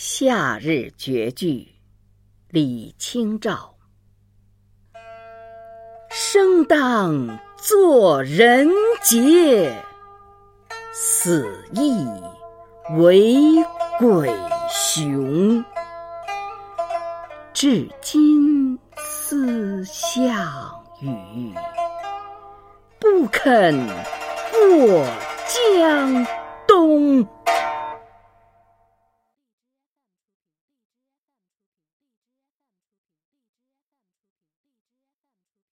夏日绝句李清照。生当作人杰死亦为鬼雄。至今思项羽不肯过江东。